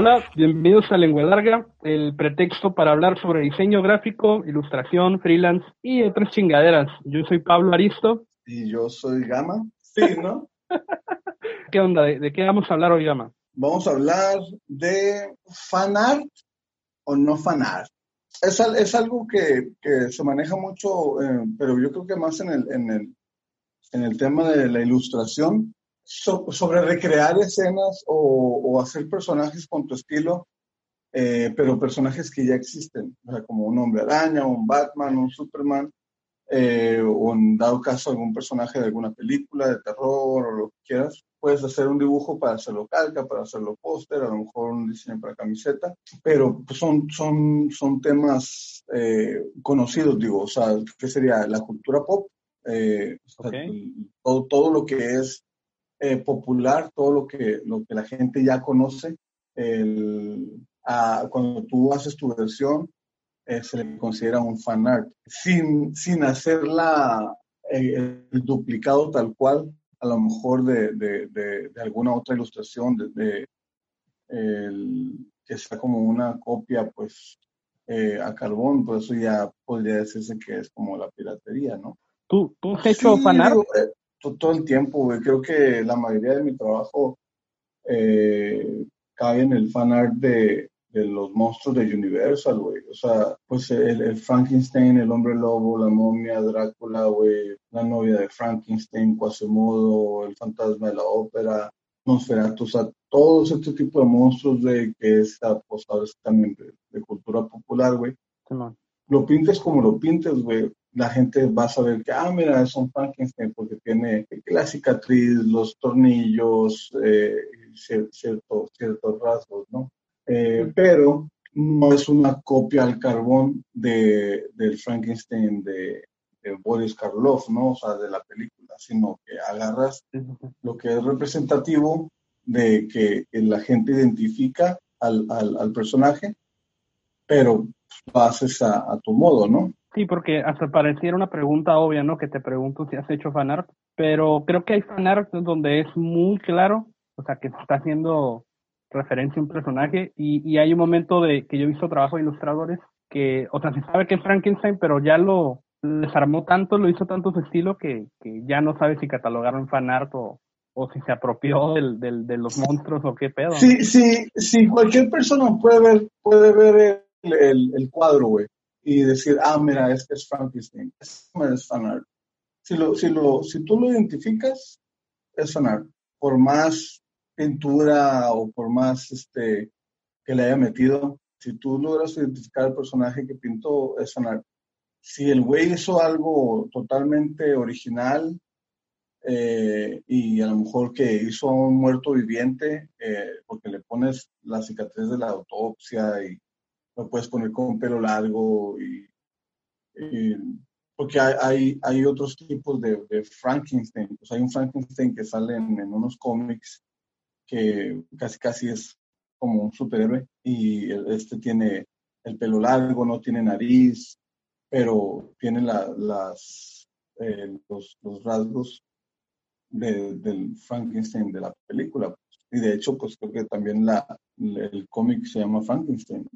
Hola, bienvenidos a Lengua Larga, el pretexto para hablar sobre diseño gráfico, ilustración, freelance y otras chingaderas. Yo soy Pablo Aristo. Y yo soy Gama. Sí, ¿no? ¿Qué onda? ¿De, qué vamos a hablar hoy, Gama? Vamos a hablar de fanart o no fanart. Es, es algo que, se maneja mucho, eh, pero yo creo que más en el, en el, en el tema de la ilustración sobre recrear escenas o, hacer personajes con tu estilo, eh, pero personajes que ya existen, o sea, como un hombre araña, un Batman, un Superman, eh, o en dado caso algún personaje de alguna película de terror o lo que quieras. Puedes hacer un dibujo para hacerlo calca, para hacerlo póster, a lo mejor un diseño para camiseta, pero pues, son, son, son temas eh, conocidos, digo, o sea, ¿qué sería? La cultura pop, todo, todo lo que es eh, popular, todo lo que, lo que la gente ya conoce. cuando tú haces tu versión, eh, se le considera un fan art, sin, sin hacerla eh, el duplicado tal cual, a lo mejor de, de, de, alguna otra ilustración, de, que sea como una copia, pues, a carbón, por eso ya podría decirse que es como la piratería, ¿no? ¿Tú, tú has hecho fan art? Todo el tiempo, güey. Creo que la mayoría de mi trabajo eh, cae en el fan art de, los monstruos de Universal, güey. O sea, pues el, Frankenstein, el hombre lobo, la momia, Drácula, güey, la novia de Frankenstein, Quasimodo, el fantasma de la ópera, Nosferatu, o sea, todo este tipo de monstruos de que es, pues, también de, cultura popular, güey. Lo pintes como lo pintes, güey la gente va a saber que, ah, mira, es un Frankenstein porque tiene la cicatriz, los tornillos, eh, ciertos, rasgos, ¿no? Eh, pero no es una copia al carbón de, del Frankenstein de, Boris Karloff, ¿no? O sea, de la película, sino que agarras lo que es representativo de que la gente identifica al, al, personaje, pero lo haces a, a tu modo, ¿no? Sí, porque hasta pareciera una pregunta obvia, ¿no? Que te pregunto si has hecho fanart, pero creo que hay fanart donde es muy claro, o sea, que se está haciendo referencia a un personaje y, y hay un momento de que yo he visto trabajo de ilustradores que, o sea, se sabe que es Frankenstein, pero ya lo desarmó tanto, lo hizo tanto su estilo que, que ya no sabe si catalogaron fanart o, o si se apropió del, del, de los monstruos o qué pedo. Sí, sí, sí, cualquier persona puede ver, puede ver el, el, cuadro, güey y decir, ah, mira, este es Frankenstein, este es fanart. Si, lo, si, lo, si tú lo identificas, es fanart. Por más pintura o por más este, que le haya metido, si tú logras identificar al personaje que pintó, es fanart. Si el güey hizo algo totalmente original eh, y a lo mejor que hizo a un muerto viviente, eh, porque le pones la cicatriz de la autopsia y lo puedes poner con pelo largo y, porque hay, hay, otros tipos de, Frankenstein. Pues hay un Frankenstein que sale en, unos cómics que casi casi es como un superhéroe y este tiene el pelo largo, no tiene nariz, pero tiene las, eh, los, los, rasgos del Frankenstein de la película. Y de hecho, pues creo que también la, el cómic se llama Frankenstein.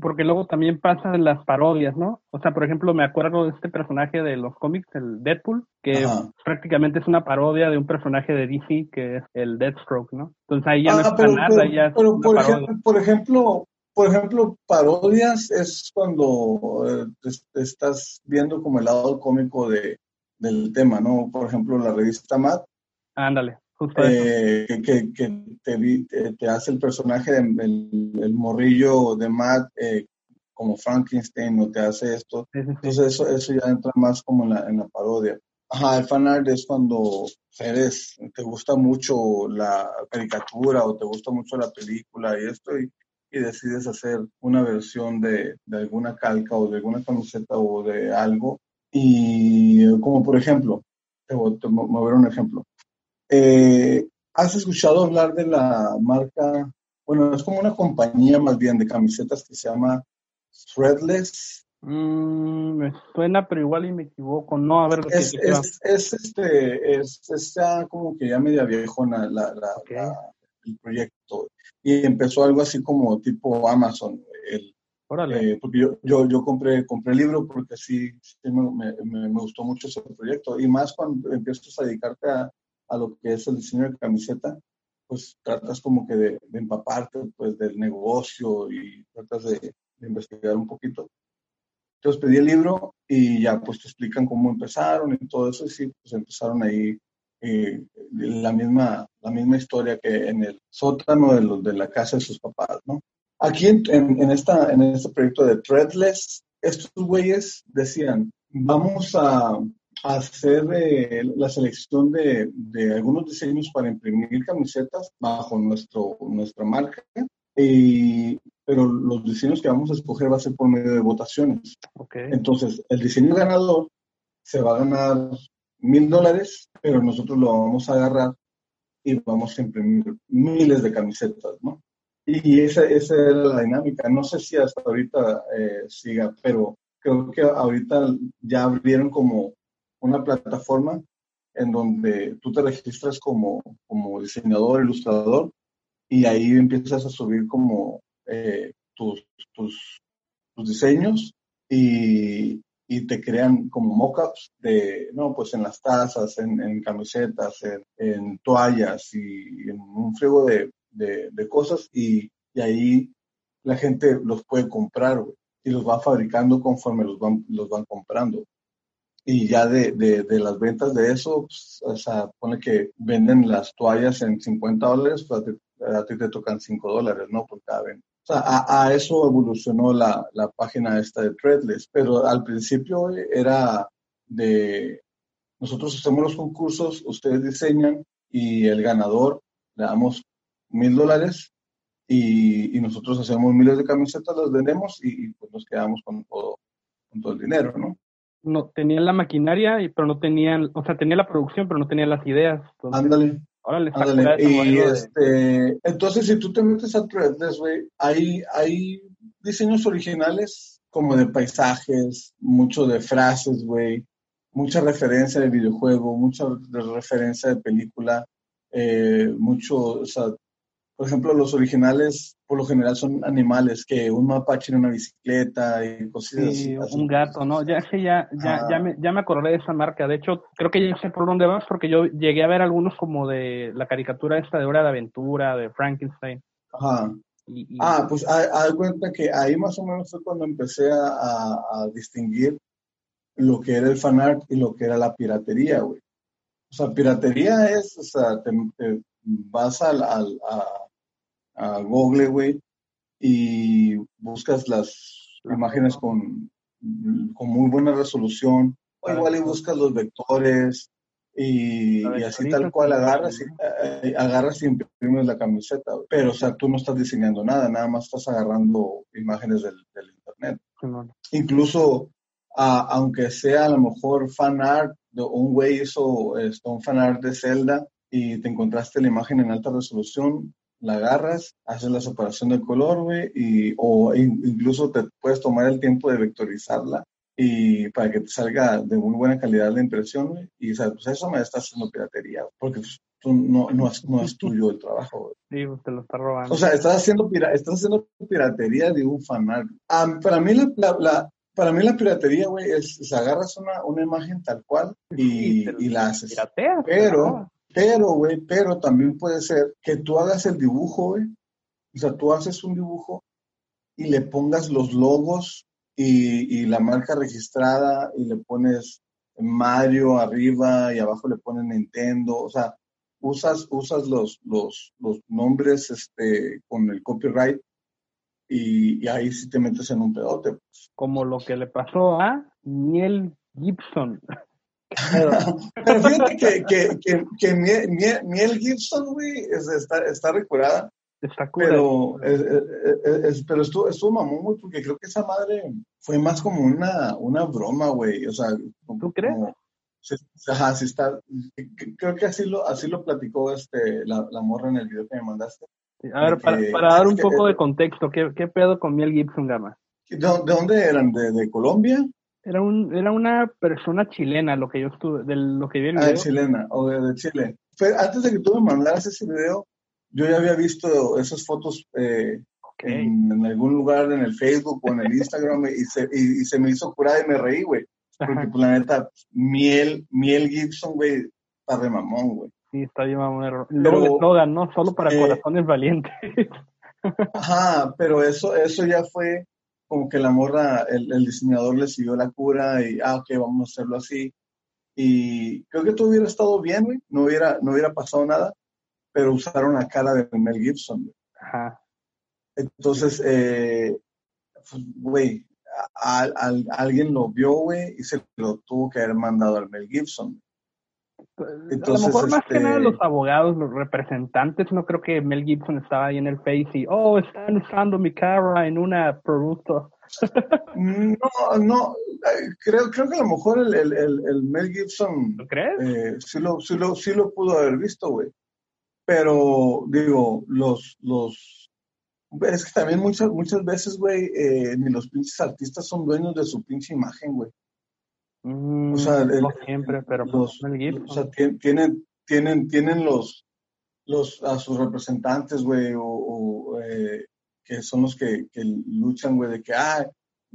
Porque luego también pasan las parodias, ¿no? O sea, por ejemplo, me acuerdo de este personaje de los cómics, el Deadpool, que prácticamente es una parodia de un personaje de DC que es el Deathstroke, ¿no? Entonces ahí ya no está nada, ya pero por, ejemplo, por ejemplo, por ejemplo, parodias es cuando eh, estás viendo como el lado cómico de, del tema, ¿no? Por ejemplo, la revista Mad. Ándale. Eh, que, que te, te, hace el personaje del el morrillo de Matt eh, como Frankenstein o te hace esto. Entonces eso, eso ya entra más como en la, en la parodia. Ajá, el fanart es cuando eres, te gusta mucho la caricatura o te gusta mucho la película y esto y, y decides hacer una versión de, de, alguna calca o de alguna camiseta o de algo. Y como por ejemplo, te voy, te voy a ver un ejemplo. Eh, ¿Has escuchado hablar de la marca? Bueno, es como una compañía más bien de camisetas que se llama Threadless. Mm, me suena, pero igual y me equivoco. No, a ver. Es, es, es, este, es, está como que ya media viejona la, la, proyecto. Y empezó algo así como tipo Amazon. El, eh, porque yo, yo, yo, compré, compré el libro porque sí, me, me, gustó mucho ese proyecto. Y más cuando empiezas a dedicarte a, a, lo que es el diseño de camiseta, pues tratas como que de, empaparte pues del negocio y tratas de, investigar un poquito. Entonces pedí el libro y ya pues te explican cómo empezaron y todo eso y sí, pues empezaron ahí eh, la, misma, la misma historia que en el sótano de, los, de la casa de sus papás, ¿no? Aquí en, en, esta, en este proyecto de Threadless, estos güeyes decían, vamos a, hacer eh, la selección de, de, algunos diseños para imprimir camisetas bajo nuestro, nuestra marca, y, pero los diseños que vamos a escoger va a ser por medio de votaciones. Okay. Entonces, el diseño ganador se va a ganar mil dólares, pero nosotros lo vamos a agarrar y vamos a imprimir miles de camisetas, ¿no? Y esa, esa era la dinámica. No sé si hasta ahorita eh, siga, pero creo que ahorita ya abrieron como una plataforma en donde tú te registras como, como diseñador, ilustrador, y ahí empiezas a subir como eh, tus, tus, tus, diseños y, y, te crean como mockups de, no, pues en las tazas, en, camisetas, en, toallas y en un friego de, de, de cosas y, y, ahí la gente los puede comprar y los va fabricando conforme los van, los van comprando y ya de, de, de, las ventas de eso, pues, o sea, pone que venden las toallas en 50 dólares, pues a ti, te tocan 5 dólares, ¿no? Por cada venta. O sea, a, eso evolucionó la, la, página esta de Threadless, pero al principio era de, nosotros hacemos los concursos, ustedes diseñan y el ganador le damos mil dólares y, y, nosotros hacemos miles de camisetas, las vendemos y, y pues nos quedamos con todo, con todo el dinero, ¿no? No tenían la maquinaria, y, pero no tenían, o sea, tenía la producción, pero no tenía las ideas. ándale. Órale, ándale. Y este, entonces, si tú te metes a Threadless, güey, hay, hay diseños originales como de paisajes, mucho de frases, güey, mucha referencia de videojuego, mucha referencia de película, eh, mucho, o sea, por ejemplo, los originales por lo general son animales, que un mapache en una bicicleta y cosas sí, un gato, ¿no? Ya que ya, ya, ya, me, ya me acordé de esa marca. De hecho, creo que ya sé por dónde vas porque yo llegué a ver algunos como de la caricatura esta de Hora de Aventura, de Frankenstein. Ajá. Ah, pues haz cuenta que ahí más o menos fue cuando empecé a, a, distinguir lo que era el fanart y lo que era la piratería, güey. O sea, piratería es, o sea, te, vas al, al a, a Google, güey, y buscas las imágenes con, con muy buena resolución, o igual y buscas los vectores, y, así tal cual agarras y, eh, agarras y imprimes la camiseta. Pero, o sea, tú no estás diseñando nada, nada más estás agarrando imágenes del, internet. Incluso, aunque sea a lo mejor fan art, un güey hizo esto, un fan art de Zelda y te encontraste la imagen en alta resolución, la agarras, haces la separación de color, güey, y, o incluso te puedes tomar el tiempo de vectorizarla y para que te salga de muy buena calidad la impresión, güey, y o sea, pues eso me está haciendo piratería, porque pues, tú no, no, es, no es tuyo el trabajo, güey. Sí, pues, te lo está robando. O sea, estás haciendo, estás haciendo piratería de un fanart. para mí la, la, para mí la piratería, güey, es, agarras una, una imagen tal cual y, y la haces. Pirateas, pero, pero, güey, pero también puede ser que tú hagas el dibujo, güey. O sea, tú haces un dibujo y le pongas los logos y, la marca registrada y le pones Mario arriba y abajo le pones Nintendo. O sea, usas, usas los, los, nombres este, con el copyright y, ahí sí te metes en un pedote. Pues. Como lo que le pasó a Miel Gibson. Pero fíjate que, que, que, que Miel, Gibson, güey, está, está recurada. Está Pero, es, pero estuvo, estuvo mamón, güey, porque creo que esa madre fue más como una, una broma, güey. O sea, ¿tú crees? ajá, sí está. Creo que así lo, así lo platicó este, la, la morra en el video que me mandaste. a ver, para, para, dar un poco de contexto, ¿qué, ¿qué, pedo con Miel Gibson, Gama? ¿De, de dónde eran? ¿De, de Colombia? Era, un, era una persona chilena, lo que yo estuve, de lo que vi en el ah, chilena, o de, Chile. antes de que tú me mandaras ese video, yo ya había visto esas fotos eh, en, algún lugar en el Facebook o en el Instagram y se, y, se me hizo curada y me reí, güey. Porque, pues, la neta, Miel, Miel Gibson, güey, está de mamón, güey. Sí, está de mamón. Luego eslogan, ¿no? Solo para eh, corazones valientes. Ajá, pero eso, eso ya fue como que la morra, el, el, diseñador le siguió la cura y, ah, ok, vamos a hacerlo así. Y creo que todo hubiera estado bien, güey, no hubiera, no hubiera pasado nada, pero usaron la cara de Mel Gibson, güey. Ajá. Entonces, eh, pues, güey, alguien lo vio, güey, y se lo tuvo que haber mandado al Mel Gibson. Entonces, a lo mejor más que nada este los abogados, los representantes, no creo que Mel Gibson estaba ahí en el Face y, oh, están usando mi cara en una producto. No, no, eh, creo, creo que a lo mejor el, el, el, Mel Gibson ¿Lo crees? Eh, sí, lo, sí, lo, sí lo pudo haber visto, güey. Pero, digo, los, los, es que también muchas, muchas veces, güey, eh, ni los pinches artistas son dueños de su pinche imagen, güey o sea, mm, no siempre, pero los, o sea, tienen, tienen, tienen los, los, a sus representantes, güey, o, eh, que son los que, que luchan, güey, de que, ah,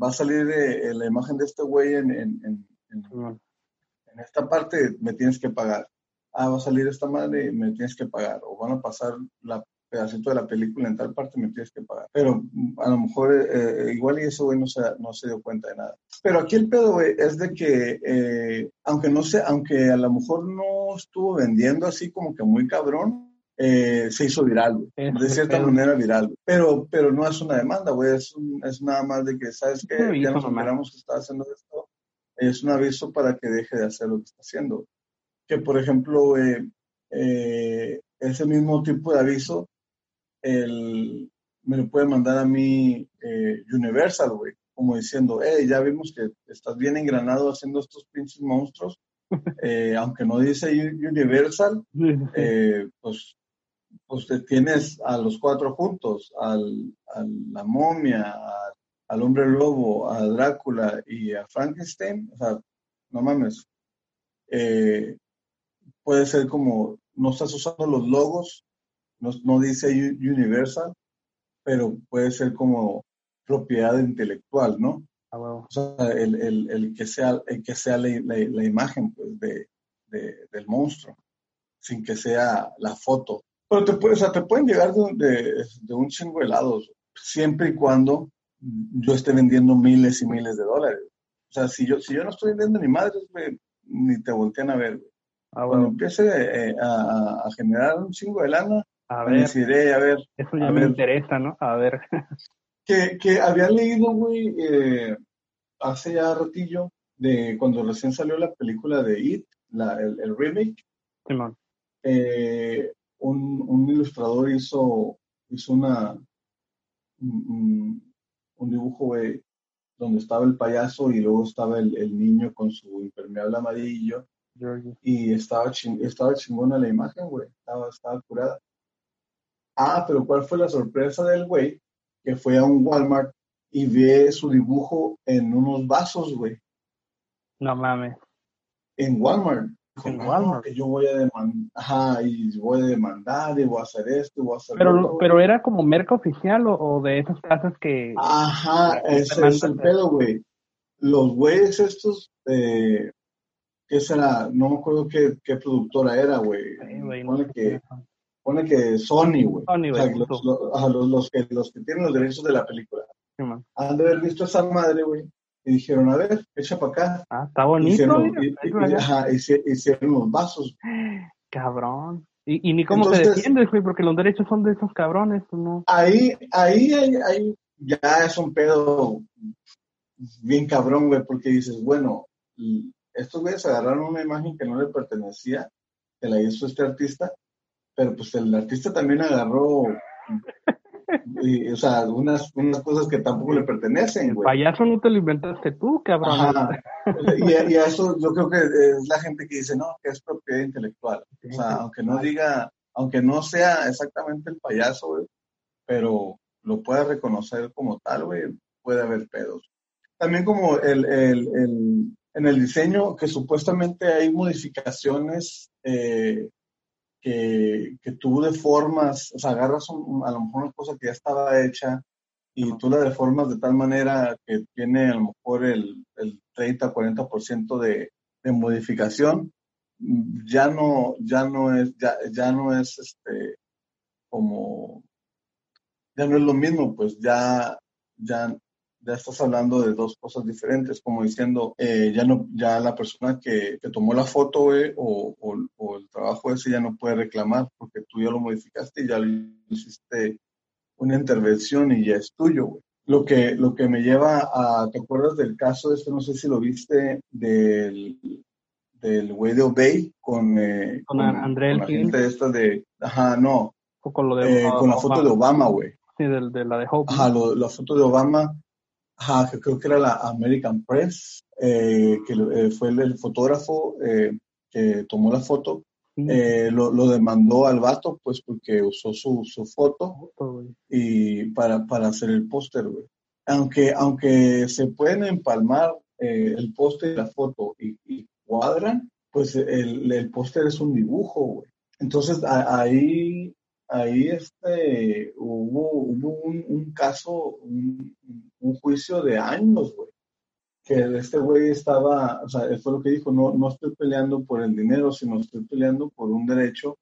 va a salir eh, la imagen de este güey en, en, en, en, esta parte, me tienes que pagar. Ah, va a salir esta madre, me tienes que pagar. O van a pasar la pedacito de la película en tal parte me tienes que pagar. Pero a lo mejor eh, eh, igual y eso, güey, no se, no se dio cuenta de nada. Pero aquí el pedo, güey, es de que, eh, aunque no sé, aunque a lo mejor no estuvo vendiendo así como que muy cabrón, se hizo viral, güey. De cierta manera viral. Pero, pero no es una demanda, güey. Es, es nada más de que, ¿sabes qué? Ya nos enteramos que está haciendo esto. Es un aviso para que deje de hacer lo que está haciendo. Que, por ejemplo, ese mismo tipo de aviso el, me lo puede mandar a mí eh, Universal, güey, como diciendo, hey, ya vimos que estás bien engranado haciendo estos pinches monstruos, eh, aunque no dice Universal, eh, pues, pues te tienes a los cuatro juntos, al, a la momia, al hombre lobo, a Drácula y a Frankenstein, o sea, no mames. puede ser como, no estás usando los logos no, dice Universal, pero puede ser como propiedad intelectual, ¿no? Ah, o sea, el, que sea, el que sea la, imagen pues, de, del monstruo, sin que sea la foto. Pero te, puede, o sea, te pueden llegar de, un chingo de helados, siempre y cuando yo esté vendiendo miles y miles de dólares. O sea, si yo, si yo no estoy vendiendo ni madres, ni te voltean a ver. Ah, Cuando empiece eh, a, a, generar un chingo de lana, a ver, a ver. Eso ya me interesa, ¿no? A ver. Que, que había leído, güey, eh, hace ya ratillo, de cuando recién salió la película de It, la, el, remake. Eh, un, un, ilustrador hizo, hizo una, un, dibujo, güey, donde estaba el payaso y luego estaba el, el niño con su impermeable amarillo. Y estaba, estaba chingona la imagen, güey. Estaba, estaba curada. Ah, pero ¿cuál fue la sorpresa del güey? Que fue a un Walmart y ve su dibujo en unos vasos, güey. No mames. En Walmart. En Walmart. que yo voy a demandar, ajá, y voy a demandar, y voy a hacer esto, y voy a hacer Pero, pero era como merca oficial o, de esas casas que. Ajá, ese es el pedo, güey. Los güeyes estos, eh, ¿qué será? No me acuerdo qué, qué productora era, güey. Sí, que pone que Sony, güey. Sony, o sea, los, los, los, que, los que tienen los derechos de la película. Sí, Han de haber visto esa madre, güey. Y dijeron, a ver, echa para acá. Ah, está bonito. Hicieron, y, y, ajá, hicieron los vasos. Cabrón. Y, y ni cómo te defiendes, güey, porque los derechos son de esos cabrones, pues, ¿no? Ahí, ahí, ahí, ahí ya es un pedo bien cabrón, güey, porque dices, bueno, estos güeyes agarraron una imagen que no le pertenecía, que la hizo este artista, pero pues el artista también agarró, y, o sea, unas, unas cosas que tampoco le pertenecen, güey. Payaso no te lo inventaste tú, cabrón. Y, a eso yo creo que es la gente que dice, no, que es propiedad intelectual. O sea, aunque no diga, aunque no sea exactamente el payaso, güey, pero lo pueda reconocer como tal, güey, puede haber pedos. También como el, el, el, en el diseño, que supuestamente hay modificaciones eh, que, que tú deformas, o sea, agarras a lo mejor una cosa que ya estaba hecha y tú la deformas de tal manera que tiene a lo mejor el, el 30, 40% de, de modificación, ya no, ya no es, ya, ya no es este como ya no es lo mismo, pues ya, ya, ya estás hablando de dos cosas diferentes, como diciendo, eh, ya no, ya la persona que, que tomó la foto, o, o, el trabajo ese ya no puede reclamar porque tú ya lo modificaste y ya hiciste una intervención y ya es tuyo, güey. Lo que, lo que me lleva a, ¿te acuerdas del caso este, no sé si lo viste, del, del güey de Obey con, eh, con, André la gente esta de, ajá, no, con, lo de, eh, con la foto de Obama, güey. Sí, de, de, la de Hope. Ajá, la foto de Obama, ajá, que creo que era la American Press, eh, que fue el, fotógrafo que tomó la foto. lo, lo, demandó al vato, pues porque usó su, su foto y para, para hacer el póster, güey. Aunque, aunque se pueden empalmar el póster y la foto y, y cuadran, pues el, el póster es un dibujo, güey. Entonces ahí, ahí este, hubo, hubo un, caso, un, juicio de años, güey. Que este güey estaba, o sea, fue lo que dijo, no, no estoy peleando por el dinero, sino estoy peleando por un derecho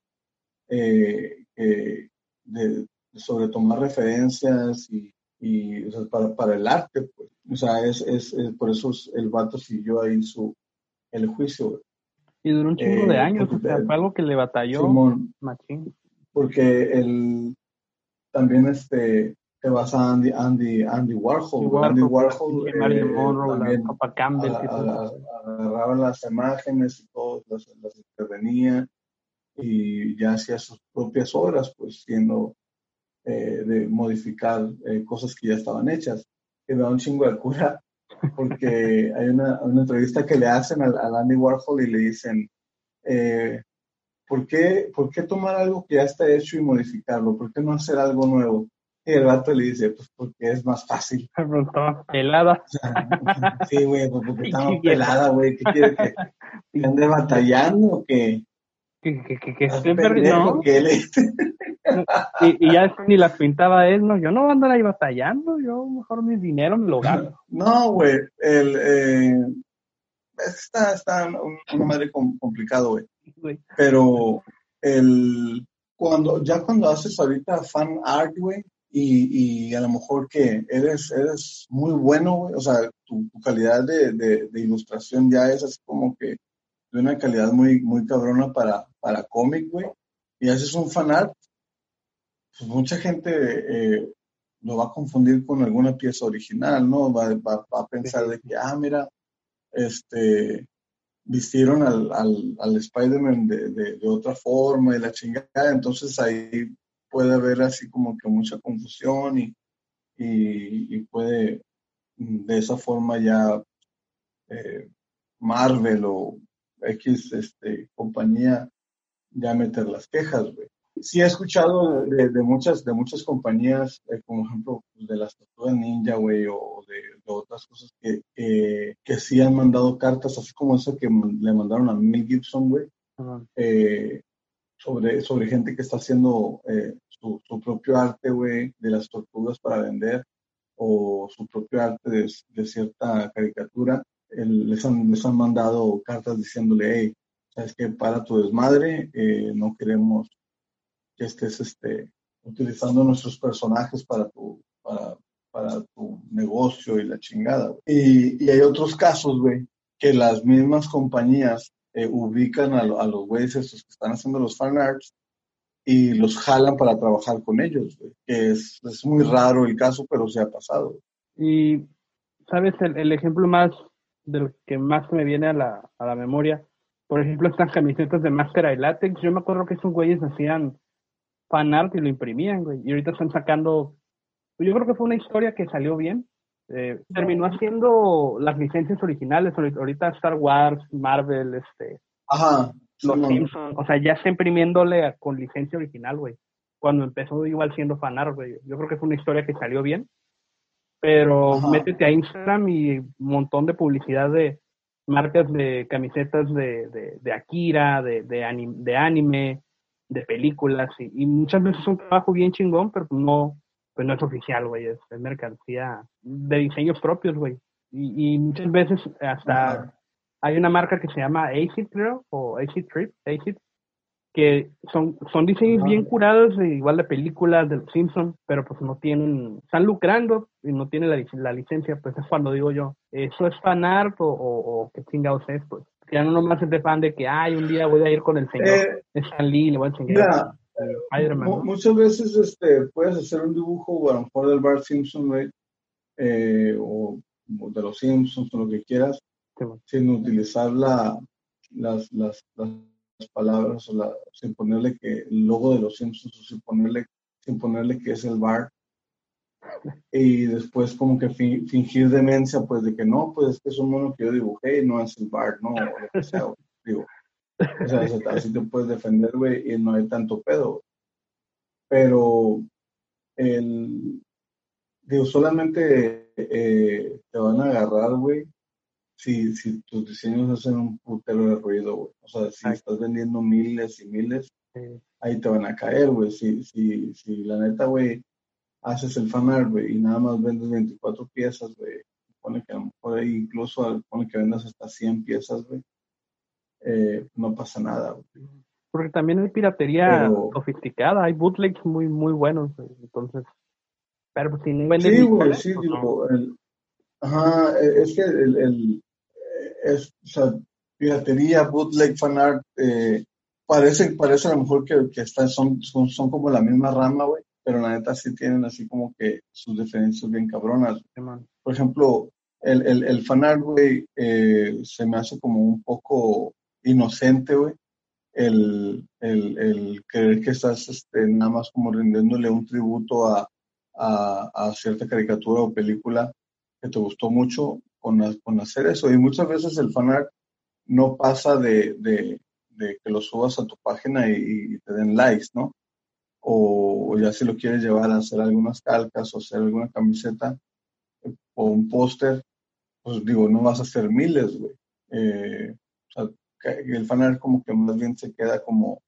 eh, de, sobre tomar referencias y, y o sea, para, para, el arte, pues. O sea, es, es, es, por eso el vato siguió ahí su, el juicio. Y duró un chingo de eh, años, o sea, fue algo que le batalló machín. Porque el, también este, te vas a Andy, Andy, Andy Warhol. Andy Warhol, eh, Monroe, Campbell. agarraba las imágenes y todo, las, las intervenía y ya hacía sus propias obras, pues siendo eh, de modificar cosas que ya estaban hechas. Que me da un chingo de cura porque hay una, una, entrevista que le hacen al, Andy Warhol y le dicen, eh, ¿por, qué, ¿por qué tomar algo que ya está hecho y modificarlo? ¿Por qué no hacer algo nuevo? Y el rato le dice, pues porque es más fácil. Estaba pelada. sí, güey, pues porque estaba pelada, güey. ¿Qué quiere que, ande batallando o qué? Que, que, que, que esté y, y, ya ni las pintaba él, ¿no? Yo no voy a andar ahí batallando, yo mejor mi dinero me lo gano. No, güey, el, eh, está, está una madre complicado, güey. Pero el, cuando, ya cuando haces ahorita fan art, güey, y, y, a lo mejor que eres, eres muy bueno, güey, o sea, tu, calidad de, de, de, ilustración ya es así como que de una calidad muy, muy cabrona para, para cómic, güey, y haces un fan art, pues mucha gente eh, lo va a confundir con alguna pieza original, ¿no? Va, a pensar de que, ah, mira, este, vistieron al, al, al Spider-Man de, de, otra forma y la chingada, entonces ahí puede haber así como que mucha confusión y, y, puede de esa forma ya eh, Marvel o X este, compañía ya meter las quejas, güey sí he escuchado de, muchas, de muchas compañías, eh, como ejemplo pues, de las tortugas ninja, güey, o de, otras cosas que, que, sí han mandado cartas, así como esa que le mandaron a Mel Gibson, güey, eh, sobre, sobre gente que está haciendo eh, su, propio arte, güey, de las tortugas para vender, o su propio arte de, cierta caricatura. les, han, les han mandado cartas diciéndole, hey, sabes que para tu desmadre, no queremos que estés este, utilizando nuestros personajes para tu, para, para tu negocio y la chingada. Y, y, hay otros casos, güey, que las mismas compañías eh, ubican a, a los güeyes estos que están haciendo los fan arts y los jalan para trabajar con ellos, es, es muy raro el caso, pero se ha pasado. Y, ¿sabes? El, el ejemplo más del que más me viene a la, a la memoria, por ejemplo, estas camisetas de máscara y látex. Yo me acuerdo que esos güeyes hacían fan art y lo imprimían, güey. Y ahorita están sacando, yo creo que fue una historia que salió bien. Eh, terminó haciendo las licencias originales, ahorita Star Wars, Marvel, este, Ajá, los Simpsons, o sea, ya está imprimiéndole con licencia original, güey. Cuando empezó igual siendo art, güey. Yo creo que fue una historia que salió bien. Pero métete a Instagram y un montón de publicidad de marcas de camisetas de, de, de Akira, de, de, anime, de películas y, muchas veces es un trabajo bien chingón, pero no, pues no es oficial, güey, es, mercancía de diseños propios, güey. Y, muchas veces hasta hay una marca que se llama Acid, creo, o Acid Trip, Acid, que son, son diseños bien curados, igual de películas de los Simpsons, pero pues no tienen, están lucrando y no tienen la, la licencia, pues es cuando digo yo, ¿eso es fan art o, o, o qué chingados es? Pues ya no nomás es de fan de que, ay, un día voy a ir con el señor eh, Stan Lee, le voy a enseñar. Mira, muchas veces este, puedes hacer un dibujo, o a lo mejor del Bart Simpson, eh, o, de los Simpsons, o lo que quieras, sin utilizar la, las, las, las palabras, o la, sin ponerle que el logo de los Simpsons, o sin ponerle, sin ponerle que es el Bart y después como que fingir demencia, pues de que no, pues es que es un mono que yo dibujé y no es el Bart, no, o lo que sea, digo. O sea, así te puedes defender, güey, y no hay tanto pedo. Pero, el, digo, solamente eh, te van a agarrar, güey, si, si tus diseños hacen un putero de ruido, güey. O sea, si estás vendiendo miles y miles, ahí te van a caer, güey. Si, si, si la neta, güey, haces el fanart, güey, y nada más vendes 24 piezas, güey, pone que a lo mejor incluso pone que vendas hasta 100 piezas, güey, eh, no pasa nada, güey. Porque también hay piratería sofisticada, hay bootlegs muy, muy buenos, entonces, pero pues, si no vendes... Sí, güey, sí, pues, digo, el, ajá, e, es que el, el es, o sea, piratería, bootleg, fanart, eh, parece, parece a lo mejor que, que están, son, son, son como la misma rama, güey, pero la neta sí tienen así como que sus diferencias bien cabronas. Por ejemplo, el, el, el fanart, güey, eh, se me hace como un poco inocente, güey. El, el, el, creer que estás este, nada más como rindiéndole un tributo a, a, a, cierta caricatura o película que te gustó mucho con, con hacer eso. Y muchas veces el fanart no pasa de, de, de que lo subas a tu página y, y te den likes, ¿no? O, ya si lo quieres llevar a hacer algunas calcas o hacer alguna camiseta o un póster, pues digo, no vas a hacer miles, güey. Eh, o sea, el fanart como que más bien se queda como,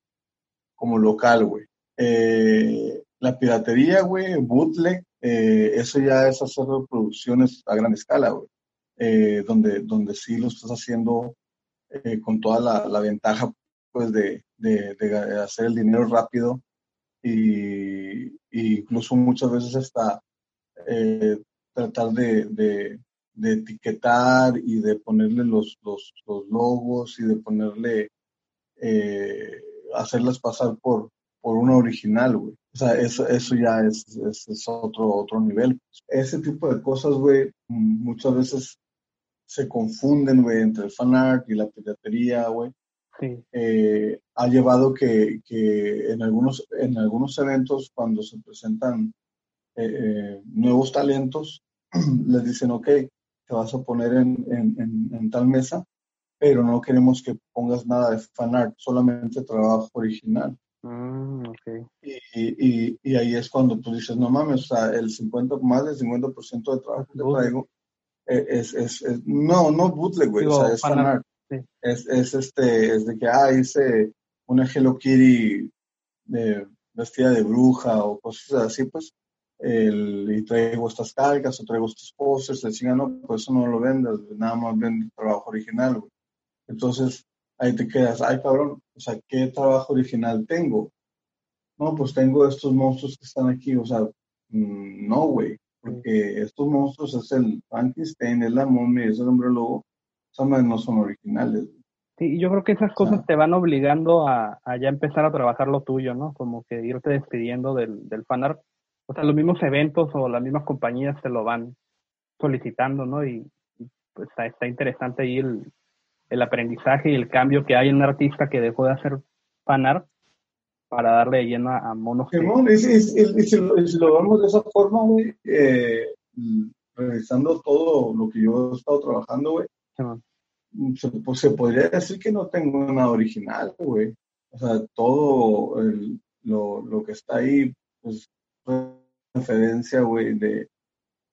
como local, güey. Eh, la piratería, güey, bootleg, eh, eso ya es hacer producciones a gran escala, güey. donde, donde sí lo estás haciendo con toda la, ventaja, pues, de, de, hacer el dinero rápido y, incluso muchas veces hasta eh, tratar de, etiquetar y de ponerle los, los, los logos y de ponerle, eh, hacerlas pasar por, por una original, güey. O sea, eso, eso ya es, es, otro, otro nivel. Ese tipo de cosas, güey, muchas veces se confunden, güey, entre el fan art y la piratería, güey. Eh, ha llevado que, que, en, algunos, en algunos eventos, cuando se presentan eh, eh, nuevos talentos, les dicen, ok, te vas a poner en, en, en, tal mesa, pero no queremos que pongas nada de fanart, solamente trabajo original. Mm, y, y, y, ahí es cuando tú dices, no mames, o sea, el 50, más del 50% de trabajo que traigo es, es, es, no, no bootleg, güey, o sea, es Es, es, este, es de que, ah, hice una Hello Kitty de, vestida de bruja o cosas así, pues, el, y traigo estas cargas o traigo estos posters, le decían, no, pues eso no lo vendas, nada más vende trabajo original, güey. Entonces, ahí te quedas, ay, cabrón, o sea, ¿qué trabajo original tengo? No, pues tengo estos monstruos que están aquí, o sea, mm, no, güey, porque estos monstruos es el Frankenstein, es la momia, es el hombre lobo, no son originales. Sí, yo creo que esas cosas te van obligando a, ya empezar a trabajar lo tuyo, ¿no? Como que irte despidiendo del, del fanart. O sea, los mismos eventos o las mismas compañías te lo van solicitando, ¿no? Y, pues está, interesante ahí el, el aprendizaje y el cambio que hay en un artista que dejó de hacer fanart para darle lleno a, monos. y, si, lo, vemos de esa forma, güey, eh, revisando todo lo que yo he estado trabajando, güey, se, pues, se podría decir que no tengo nada original, güey. O sea, todo lo, lo, que está ahí, pues, referencia, güey, de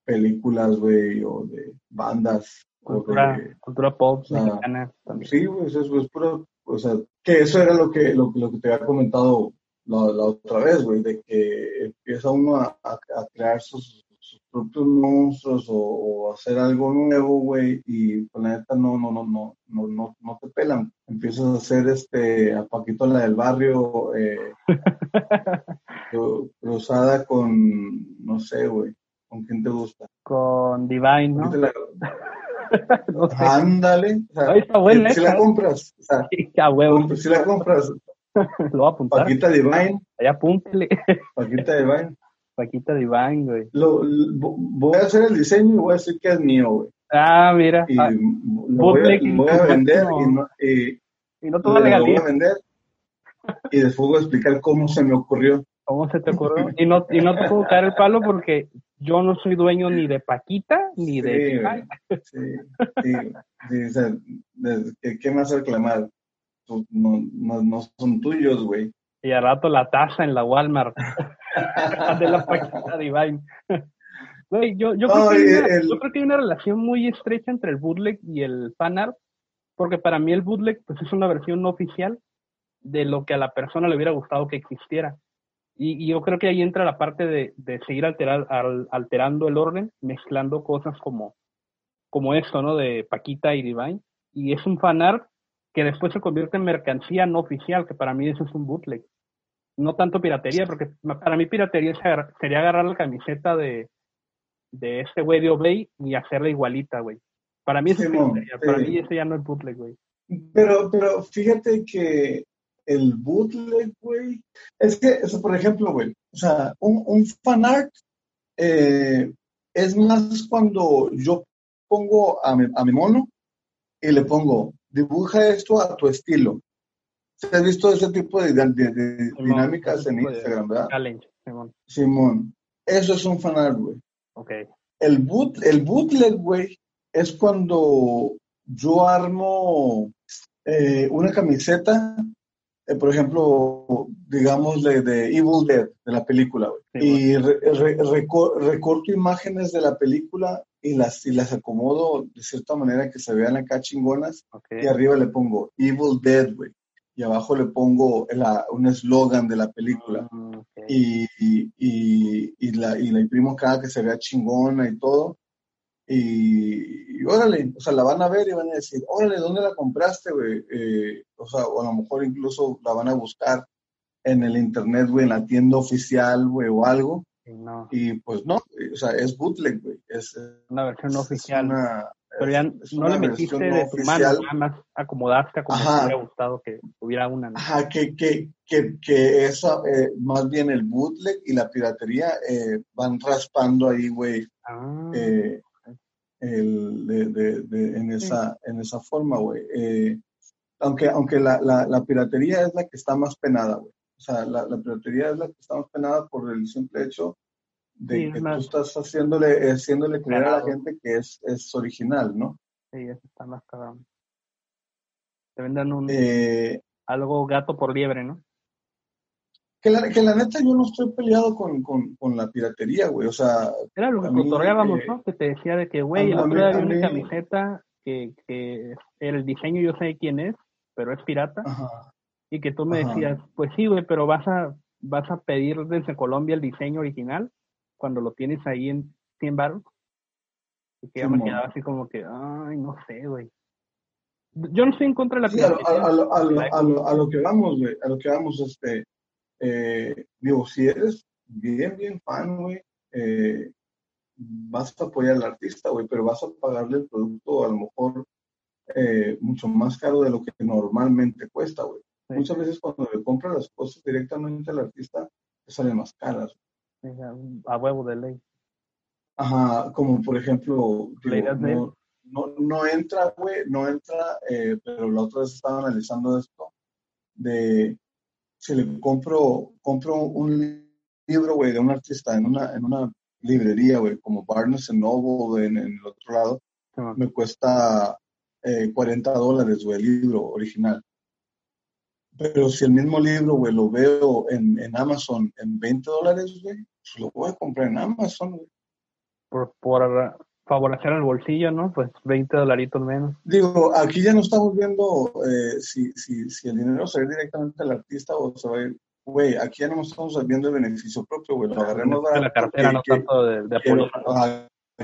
películas, güey, o de bandas. Cultura, cultura pop mexicana también. Sí, güey, eso es puro, o sea, que eso era lo que, lo, lo que te había comentado la, otra vez, güey, de que empieza uno a, crear sus, propios monstruos o, hacer algo nuevo, güey, y pues la neta no, no, no, no, no, no, no te pelan. Empiezas a hacer este, a Paquito la del barrio, eh, cruzada con, no sé, güey, ¿con quién te gusta? Con Divine, ¿no? Ándale. si, la compras. O sea, Si la compras. Lo voy a apuntar. Paquita Divine. Ahí apúntele. Paquita Divine. Paquita Divine, güey. Lo, voy a hacer el diseño y voy a decir que es mío, güey. Ah, mira. Y ah, lo voy, a, vender y no, y, y no te Lo voy a vender y después voy a explicar cómo se me ocurrió. ¿Cómo se te ocurrió? Y no, y no te puedo caer el palo porque yo no soy dueño ni de Paquita ni de... Sí, sí, sí, ¿qué, más reclamar? No, no, no son tuyos, güey. Y al rato la taza en la Walmart de la Paquita Divine. Güey, yo, yo, creo que hay una, yo creo que hay una relación muy estrecha entre el bootleg y el fanart, porque para mí el bootleg pues, es una versión no oficial de lo que a la persona le hubiera gustado que existiera. Y, yo creo que ahí entra la parte de, seguir alterar, alterando el orden, mezclando cosas como, como esto, ¿no? De Paquita y Divine. Y es un fanart que después se convierte en mercancía no oficial, que para mí eso es un bootleg. No tanto piratería, porque para mí piratería sería agarrar la camiseta de, de este güey de Obey y hacerla igualita, güey. Para mí eso es piratería, para mí ese ya no es bootleg, güey. Pero, pero fíjate que el bootleg, güey. Es que, por ejemplo, güey, o sea, un, un fanart eh, es más cuando yo pongo a mi, a mi, mono y le pongo, dibuja esto a tu estilo. ¿Has visto ese tipo de, dinámicas en Instagram, verdad? Simón. Simón. Eso es un fanart, güey. Ok. El, boot, el bootleg, güey, es cuando yo armo eh, una camiseta eh, por ejemplo, digamos, de, Evil Dead, de la película, y recorto imágenes de la película y las, y las acomodo de cierta manera que se vean acá chingonas, y arriba le pongo Evil Dead, güey, y abajo le pongo un eslogan de la película, mm, y, y, la, y la imprimo acá que se vea chingona y todo, y, órale, o sea, la van a ver y van a decir, órale, ¿dónde la compraste, güey? Eh, o sea, o a lo mejor incluso la van a buscar en el internet, güey, en la tienda oficial, güey, o algo. Y pues no, o sea, es bootleg, güey. Es una versión oficial. pero ya no le metiste de tu mano, nada más acomodaste como te hubiera gustado que hubiera una. Ajá, que, que, que, que eso, eh, más bien el bootleg y la piratería eh, van raspando ahí, güey. Ah. Eh, el, de, de, en, esa, en esa forma, güey. Eh, aunque aunque la, la, piratería es la que está más penada, güey. O sea, la, la, piratería es la que está más penada por el simple hecho de que tú estás haciéndole, haciéndole creer a la gente que es, es original, ¿no? Sí, eso está más cagado. Te venden un, eh, algo gato por liebre, ¿no? Que la, que la neta yo no estoy peleado con, con, con la piratería, güey. O sea. Era lo que cotorreábamos, ¿no? Que te decía de que, güey, la otra había una camiseta que, que el diseño yo sé quién es, pero es pirata. Ajá. Y que tú me decías, pues sí, güey, pero vas a, vas a pedir desde Colombia el diseño original cuando lo tienes ahí en 100 baros. Y que ya me quedaba así como que, ay, no sé, güey. Yo no estoy en contra de la piratería. a, a, lo, a, lo, que vamos, güey, a lo que vamos, este eh, digo, si eres bien, bien fan, güey, eh, vas a apoyar al artista, güey, pero vas a pagarle el producto a lo mejor eh, mucho más caro de lo que normalmente cuesta, güey. Muchas veces cuando le compras las cosas directamente al artista, te salen más caras. A huevo de ley. Ajá, como por ejemplo, no, no, no, entra, güey, no entra, pero la otra vez estaba analizando esto, de si le compro, compro un libro, güey, de un artista en una, en una librería, güey, como Barnes Noble en, en el otro lado, me cuesta eh, 40 dólares, güey, el libro original. Pero si el mismo libro, güey, lo veo en, en Amazon en 20 dólares, güey, pues lo voy a comprar en Amazon, güey. Por, por favorecer el bolsillo, ¿no? Pues 20 dolaritos menos. Digo, aquí ya no estamos viendo eh, si, si, si, el dinero se va directamente al artista o se va a ir güey, aquí ya no estamos viendo el beneficio propio, güey, lo agarremos de la cartera, no tanto de, de quiero,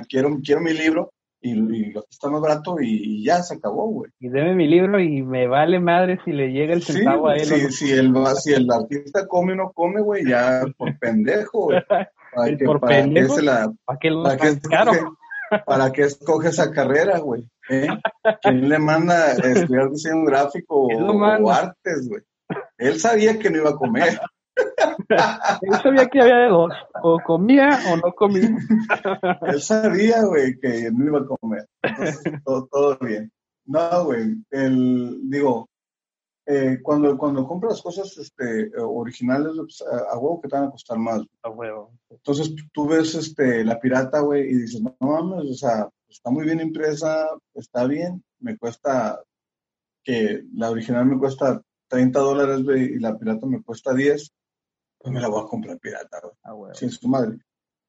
quiero, quiero, mi libro y, y, lo que está más barato y, ya se acabó, güey. Y deme mi libro y me vale madre si le llega el centavo a él. Sí, si, el, si el artista come o no come, güey, ya por pendejo, güey. Para que, por para pendejo, que se la, ¿para qué para que caro? ¿Para qué escoge esa carrera, güey? ¿Eh? ¿Quién le manda a estudiar diseño gráfico o, artes, güey? Él sabía que no iba a comer. Él sabía que había de dos, o comía o no comía. Él sabía, güey, que no iba a comer. Entonces, todo, todo bien. No, güey, el, digo, eh, cuando, cuando compras cosas este, originales, pues, a, huevo que te van a costar más. A huevo. Entonces tú ves este, la pirata, güey, y dices, no mames, o sea, está muy bien impresa, está bien, me cuesta que la original me cuesta 30 dólares, güey, y la pirata me cuesta 10, pues me la voy a comprar pirata, güey. Sin su madre.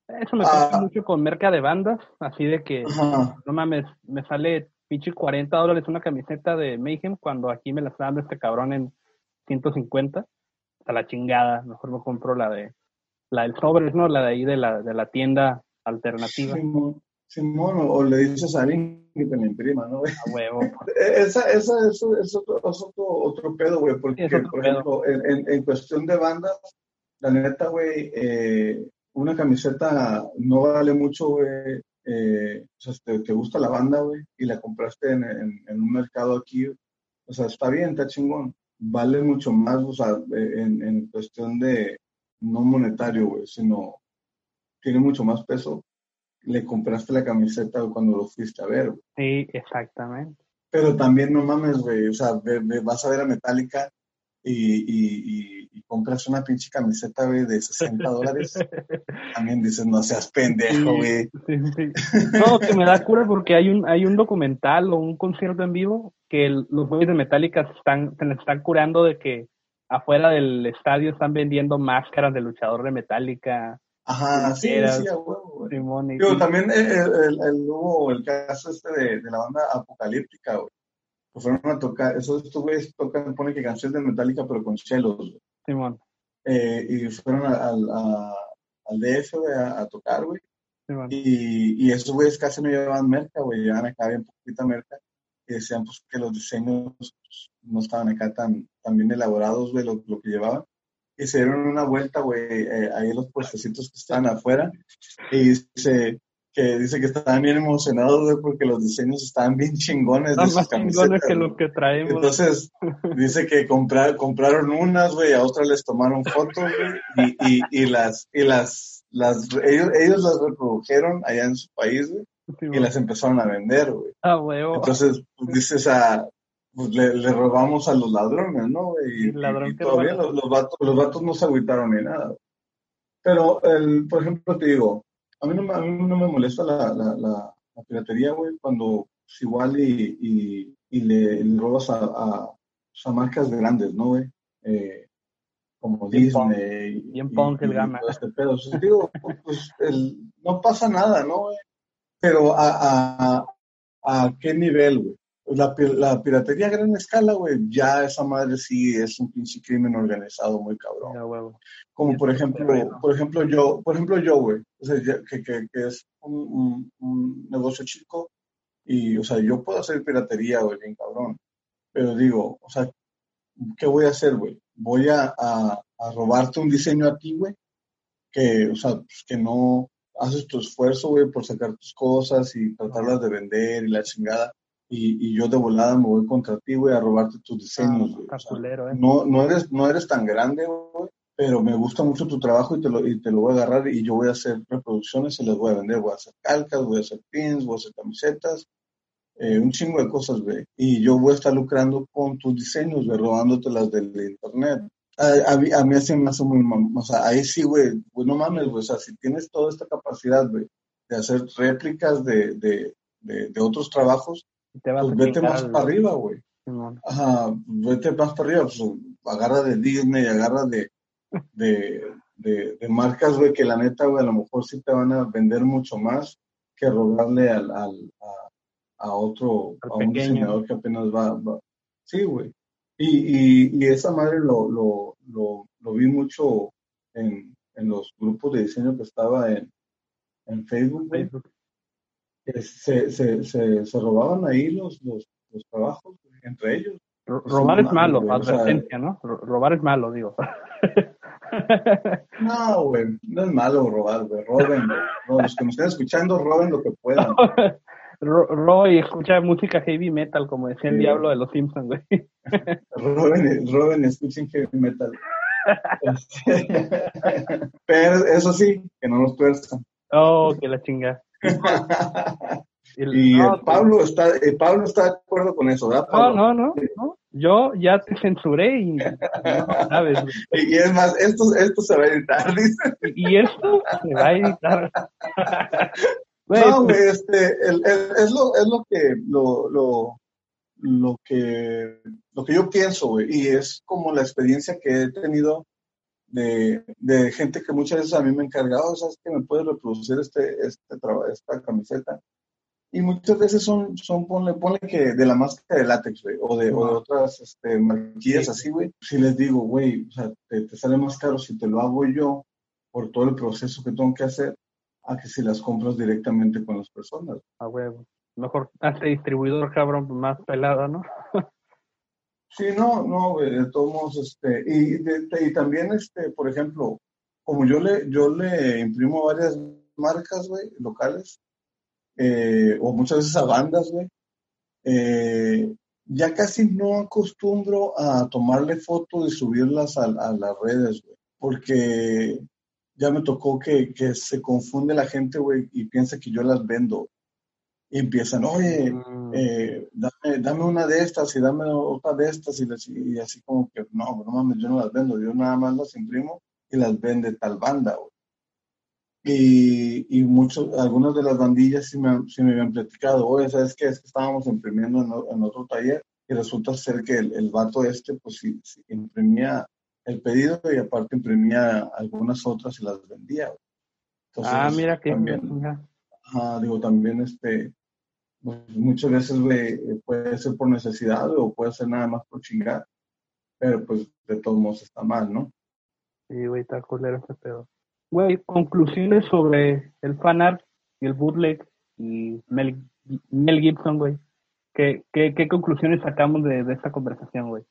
Eso me pasa ah. mucho con merca de bandas, así de que, no mames, me sale pinche 40 dólares una camiseta de Mayhem cuando aquí me la está dando este cabrón en 150. Hasta la chingada. Mejor me compro la de la del sobre, ¿no? La de ahí de la, de la tienda alternativa. Simón, o le dices a alguien que te la imprima, ¿no? A huevo. esa, esa, eso, es otro, otro, pedo, güey, porque, por ejemplo, en, en, cuestión de bandas, la neta, güey, eh, una camiseta no vale mucho, güey, eh, o sea, te, gusta la banda, güey, y la compraste en, en, un mercado aquí, o sea, está bien, está chingón. Vale mucho más, o sea, en, en cuestión de no monetario, güey, sino tiene mucho más peso. Le compraste la camiseta cuando lo fuiste a ver, güey. Sí, exactamente. Pero también no mames, güey, o sea, vas a ver a Metallica y, compras una pinche camiseta, güey, de 60 dólares, también dices, no seas pendejo, güey. No, que me da cura porque hay un, hay un documental o un concierto en vivo que los güeyes de Metallica están, se les están curando de que afuera del estadio están vendiendo máscaras de luchador de Metallica. Ajá, sí, sí, a huevo, también el, el, hubo el caso este de, de la banda Apocalíptica, güey pues fueron a tocar, esos güeyes tocan, pone que canciones de Metallica, pero con chelos. Simón. Eh, y fueron al, al DF, a, tocar, güey. Y, y esos güeyes casi no llevaban merca, güey, llevaban acá bien poquita merca. Y decían, pues, que los diseños no estaban acá tan, tan bien elaborados, güey, lo, lo que llevaban y se dieron una vuelta, güey, eh, ahí los puestecitos que estaban afuera, y se, que dice que estaban bien emocionados porque los diseños estaban bien chingones. Están más chingones que los que traemos. Entonces, dice que compraron unas, güey, a otras les tomaron fotos, güey, y, y, y, las, y las, las, ellos, ellos las reprodujeron allá en su país, güey, y las empezaron a vender, güey. Ah, güey. Entonces, pues, dices a, pues le, le, robamos a los ladrones, ¿no? Y, y todavía los, los, vatos, los vatos no se agüitaron ni nada. Pero, el, por ejemplo, te digo, a mí no, a mí no me molesta la, la, la, piratería, güey, cuando pues, igual y, y, y le, robas a, a, pues, a, marcas grandes, ¿no, güey? Eh, como Disney. Bien punk el gama. Este pedo. digo, pues el, no pasa nada, ¿no, güey? Pero a, a, a qué nivel, güey la, la, piratería a gran escala, güey, ya esa madre sí es un pinche crimen organizado muy cabrón. Como por ejemplo, por ejemplo yo, por ejemplo yo, güey, o sea, que, que, que, es un, un, negocio chico y, o sea, yo puedo hacer piratería, güey, bien cabrón. Pero digo, o sea, ¿qué voy a hacer, güey? Voy a, a, a, robarte un diseño a ti, güey, que, o sea, pues, que no haces tu esfuerzo, güey, por sacar tus cosas y tratarlas de vender y la chingada y, y, yo de volada me voy contra ti, güey, a robarte tus diseños, ah, eh. no, no, eres, no eres tan grande, güey, pero me gusta mucho tu trabajo y te, lo, y te lo voy a agarrar y yo voy a hacer reproducciones y las voy a vender. Voy a hacer calcas, voy a hacer pins, voy a hacer camisetas, eh, un chingo de cosas, güey. Y yo voy a estar lucrando con tus diseños, güey, robándotelas del internet. A, a, mí, a mí así me hace muy, o sea, ahí sí, güey, pues no mames, güey, o sea, si tienes toda esta capacidad, güey, de hacer réplicas de, de, de, de otros trabajos, pues vete más para arriba, güey. Ajá, vete más para arriba, pues agarra de Disney, agarra de, de, de, marcas, güey, que la neta, güey, a lo mejor sí te van a vender mucho más que robarle al, al a, otro, a un diseñador que apenas va, Sí, güey. Y, y, y, esa madre lo, lo, lo, lo vi mucho en, en los grupos de diseño que estaba en, en Facebook, Facebook. Se, se, se, se, robaban ahí los, los, los trabajos entre ellos. robar es malo, advertencia, ¿no? Robar es malo, digo. No, güey, no es malo robar, güey. Roben, Los que me estén escuchando, roben lo que puedan. Roy y escucha música heavy metal, como decía el diablo de los Simpsons, güey. roben, roben, escuchen heavy metal. Este, pero eso sí, que no nos tuerzan. Oh, que la chinga. y Pablo está, Pablo está de acuerdo con eso, ¿verdad? No, no, no, Yo ya te censuré y sabes. y es más, esto, esto se va a editar, dice. Y esto se va a editar. no, güey, este, el, es, lo, es lo que, lo, lo, lo que, lo que yo pienso, güey, y es como la experiencia que he tenido de, de, gente que muchas veces a mí me ha encargado, ¿sabes que me puedes reproducir este, este, esta camiseta? Y muchas veces son, son ponle, ponle que de la máscara de látex, güey, o de, o de otras este, marquillas así, güey. Si les digo, güey, o sea, te, te, sale más caro si te lo hago yo por todo el proceso que tengo que hacer, a que si las compras directamente con las personas. A huevo. Mejor hazte distribuidor, cabrón, más pelada, ¿no? sí, no, no, güey, de todos modos, este, y, y también, este, por ejemplo, como yo le, yo le imprimo varias marcas, güey, locales, eh, o muchas veces a bandas, güey, eh, ya casi no acostumbro a tomarle fotos y subirlas a, a las redes, güey, porque ya me tocó que, que se confunde la gente, güey, y piensa que yo las vendo. Y empiezan, oye, mm. eh, dame, dame, una de estas y dame otra de estas, y, y, así como que, no, no mames, yo no las vendo, yo nada más las imprimo y las vende tal banda, güey. Y, y muchos, algunas de las bandillas sí me, sí me habían platicado, oye, ¿sabes qué? Es que estábamos imprimiendo en, otro taller y resulta ser que el, el vato este, pues sí, sí imprimía el pedido y aparte imprimía algunas otras y las vendía. ah, mira que también, digo, también este, pues, muchas veces puede ser por necesidad o puede ser nada más por chingar, pero pues de todos modos está mal, ¿no? Sí, güey, está culero ese pedo. Güey, conclusiones sobre el fanart y el bootleg y Mel, Mel Gibson, güey. ¿Qué, qué, qué conclusiones sacamos de esta conversación, güey?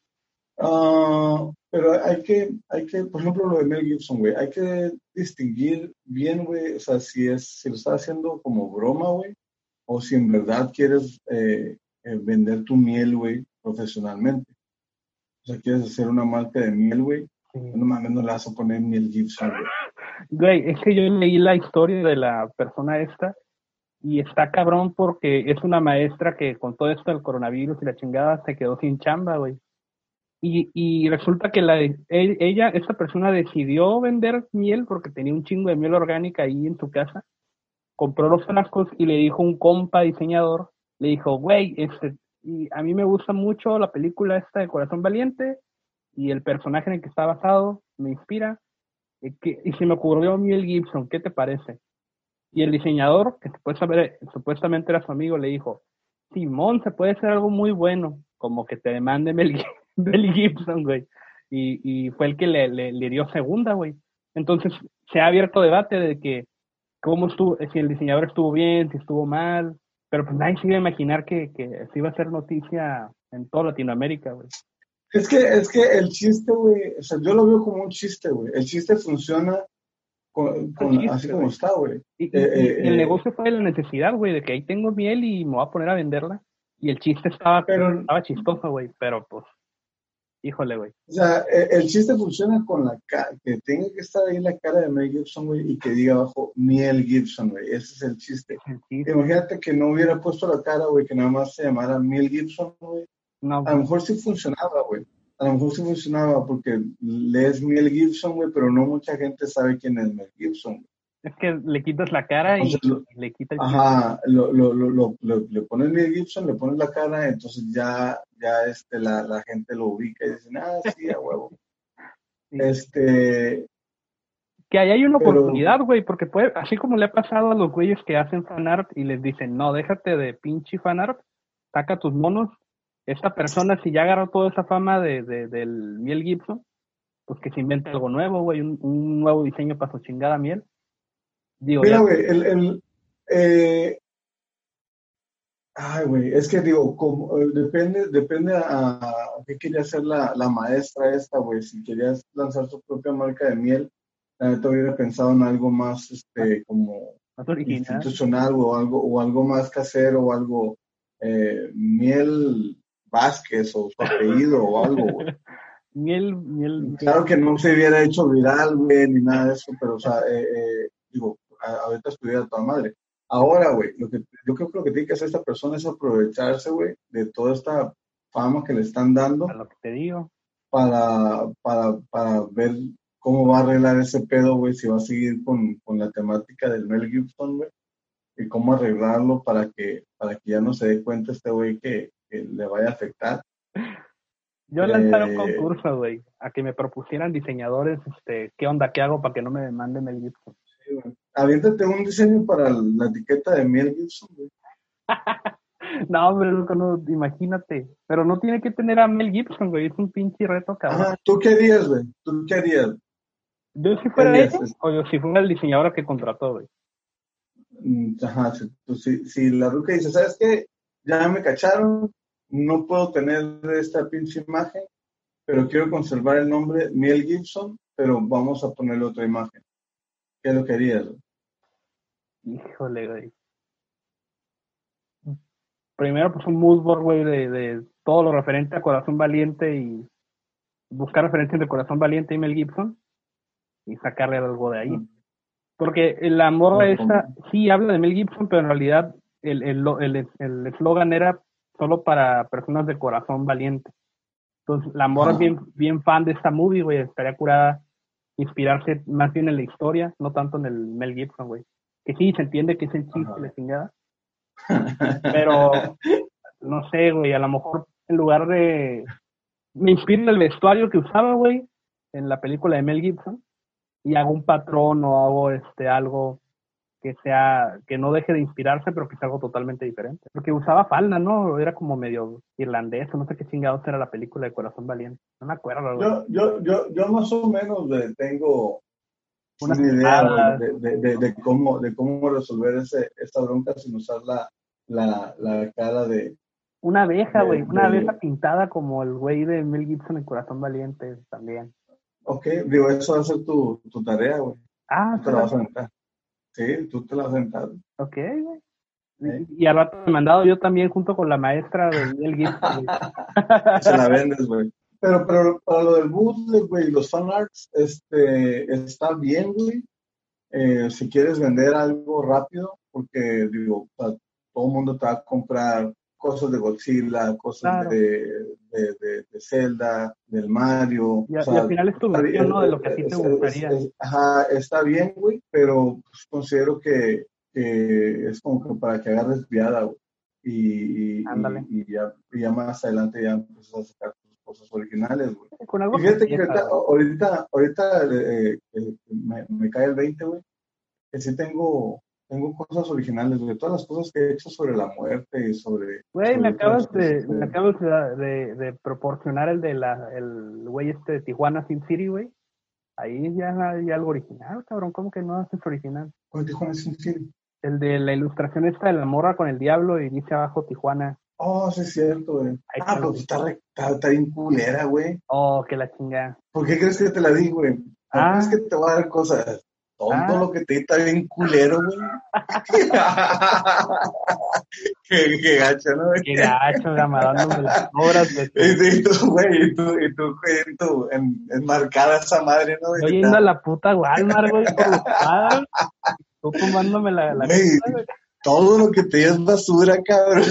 Uh, pero hay que, hay que, por ejemplo, lo de Mel Gibson, güey, hay que distinguir bien, güey, o sea, si, es, si lo está haciendo como broma, güey, o si en verdad quieres eh, eh, vender tu miel, güey, profesionalmente. O sea, quieres hacer una marca de miel, güey, no mames, no le vas a poner Mel Gibson, güey. Güey, es que yo leí la historia de la persona esta y está cabrón porque es una maestra que con todo esto del coronavirus y la chingada se quedó sin chamba, güey. Y, y resulta que la, e, ella, esta persona decidió vender miel porque tenía un chingo de miel orgánica ahí en su casa. Compró los frascos y le dijo un compa diseñador, le dijo, güey, este, y a mí me gusta mucho la película esta de Corazón Valiente y el personaje en el que está basado me inspira. Y, que, y se me ocurrió Miel Gibson, ¿qué te parece? Y el diseñador, que supuestamente era su amigo, le dijo, Simón, se puede hacer algo muy bueno, como que te demande Mel Gibson Billy Gibson, güey. Y, y, fue el que le, le, dio segunda, güey. Entonces se ha abierto debate de que cómo estuvo, si el diseñador estuvo bien, si estuvo mal, pero pues nadie se iba a imaginar que, que se iba a hacer noticia en toda Latinoamérica, güey. Es que, es que el chiste, güey, o sea, yo lo veo como un chiste, güey. El chiste funciona con, así como está, güey. Y, eh, eh, el eh, negocio fue la necesidad, güey, de que ahí tengo miel y me voy a poner a venderla. Y el chiste estaba, pero, estaba chistoso, güey, pero pues Híjole, güey. O sea, e, el, chiste funciona con la cara, que tenga que estar ahí la cara de Mel Gibson, güey, y que diga abajo Miel Gibson, güey. Ese es el chiste. Imagínate que no hubiera puesto la cara, güey, que nada más se llamara Miel Gibson, güey. No, a lo mejor sí funcionaba, güey. A lo mejor sí funcionaba porque lees Miel Gibson, güey, pero no mucha gente sabe quién es Mel Gibson. Es que le quitas la cara y, le quitas el Ajá, lo, lo, lo, le pones Mel Gibson, le pones la cara, entonces ya, ya este, la, la gente lo ubica y dice, ah, sí, a huevo. Este. Que ahí hay una oportunidad, güey, porque puede, así como le ha pasado a los güeyes que hacen fanart y les dicen, no, déjate de pinche fanart, saca tus monos. Esta persona, si ya agarró toda esa fama de, de, del Miel Gibson, pues que se invente algo nuevo, güey, un, un nuevo diseño para su chingada miel. Digo, Mira, güey, el, el eh, ay, güey, es que digo, como, eh, depende, depende a, qué quería hacer la, la maestra esta, güey, si querías lanzar su propia marca de miel, la neta hubiera pensado en algo más, este, como institucional o algo, o algo más casero o algo, eh, miel Vázquez o su apellido o algo, güey. Miel, miel. Claro que no se hubiera hecho viral, güey, ni nada de eso, pero, o sea, eh, eh, digo, ahorita estuviera toda madre. Ahora, güey, lo que, yo creo que lo que tiene que hacer esta persona es aprovecharse, güey, de toda esta fama que le están dando. A lo que te digo. Para, para, para ver cómo va a arreglar ese pedo, güey, si va a seguir con, con la temática del Mel Gibson, güey, y cómo arreglarlo para que, para que ya no se dé cuenta este güey que, que le vaya a afectar. Yo lanzé un eh, concurso, güey, a que me propusieran diseñadores, este, ¿qué onda, qué hago para que no me demanden el Gibson? Sí, güey. Aviéntate un diseño para la etiqueta de Mel Gibson, güey. no, hombre, no, imagínate. Pero no tiene que tener a Mel Gibson, güey, es un pinche reto, cabrón. Ajá, ¿tú qué harías, güey? ¿Tú qué harías? ¿Yo si fuera ese o yo si fuera el diseñador que contrató, güey? Mm, ajá, si, si la ruca dice, ¿sabes qué? Ya me cacharon, no puedo tener esta pinche imagen, pero quiero conservar el nombre Miel Gibson, pero vamos a ponerle otra imagen. ¿Qué lo querías? Híjole, güey. Primero, pues un moodboard, güey, de, de, todo lo referente a Corazón Valiente y buscar referencias de Corazón Valiente y Mel Gibson y sacarle algo de ahí. Porque la morra esta sí habla de Mel Gibson, pero en realidad el eslogan el, el, era solo para personas de corazón valiente. Entonces, la morra es bien, bien fan de esta movie, güey. Estaría curada inspirarse más bien en la historia, no tanto en el Mel Gibson, güey. Que sí, se entiende que es el chiste, la chingada. Pero, no sé, güey, a lo mejor en lugar de... Me inspiro en el vestuario que usaba, güey, en la película de Mel Gibson, y hago un patrón o hago este algo que sea, que no deje de inspirarse, pero que sea algo totalmente diferente. Porque usaba falda, ¿no? Era como medio irlandés, no sé qué chingados era la película de Corazón Valiente. No me acuerdo. Yo, yo, yo, yo más o menos tengo una, idea de, de, de, cómo, de cómo resolver ese, esta bronca sin usar la, la, la cara de... Una abeja, güey, una abeja pintada como el güey de Mel Gibson en Corazón Valiente también. Ok, digo, eso va a ser tu, tu tarea, güey. Ah, te vas a Sí, tú te la has sentado. Ok, güey. Y al rato me he mandado yo también junto con la maestra de Miguel Gibson. Se la vendes, güey. Pero, pero para lo del bootleg, güey, los fanarts, este, está bien, güey. Eh, si quieres vender algo rápido, porque, digo, todo el mundo te va a comprar cosas de Godzilla, cosas de, de, de, Zelda, del Mario. Y, al final es tu versión, ¿no? De lo que a ti te gustaría. ajá, está bien, güey, pero pues, considero que, que, es como que para que agarres viada, güey. Y, y, y, ya, ya, más adelante ya empiezas a sacar cosas originales, güey. y fíjate que ahorita, ahorita, eh, eh, me, me, cae el 20, güey, que sí tengo tengo cosas originales, de todas las cosas que he hecho sobre la muerte y sobre... Güey, me acabas, de, me acabas de, de, proporcionar el de la, el güey este de Tijuana Sin City, güey. Ahí ya hay algo original, cabrón, ¿cómo que no haces original? ¿Cuál Tijuana Sin City? El de la ilustración esta de la morra con el diablo y dice abajo Tijuana. Oh, sí es cierto, güey. Ah, pues está, está, está, bien culera, güey. Oh, que la chingada. ¿Por qué crees que te la di, güey? ¿Por ah. crees que te va a dar cosas? Tonto ah. lo que te está bien culero, güey. qué, qué gacho, ¿no? Qué gacho, dándome las obras Y tú, güey, y tú, y tú, güey, tú, en, enmarcada esa madre, ¿no? Estoy yendo a la puta Walmart, güey, por Tú tomándome la, la todo lo que te es basura, cabrón.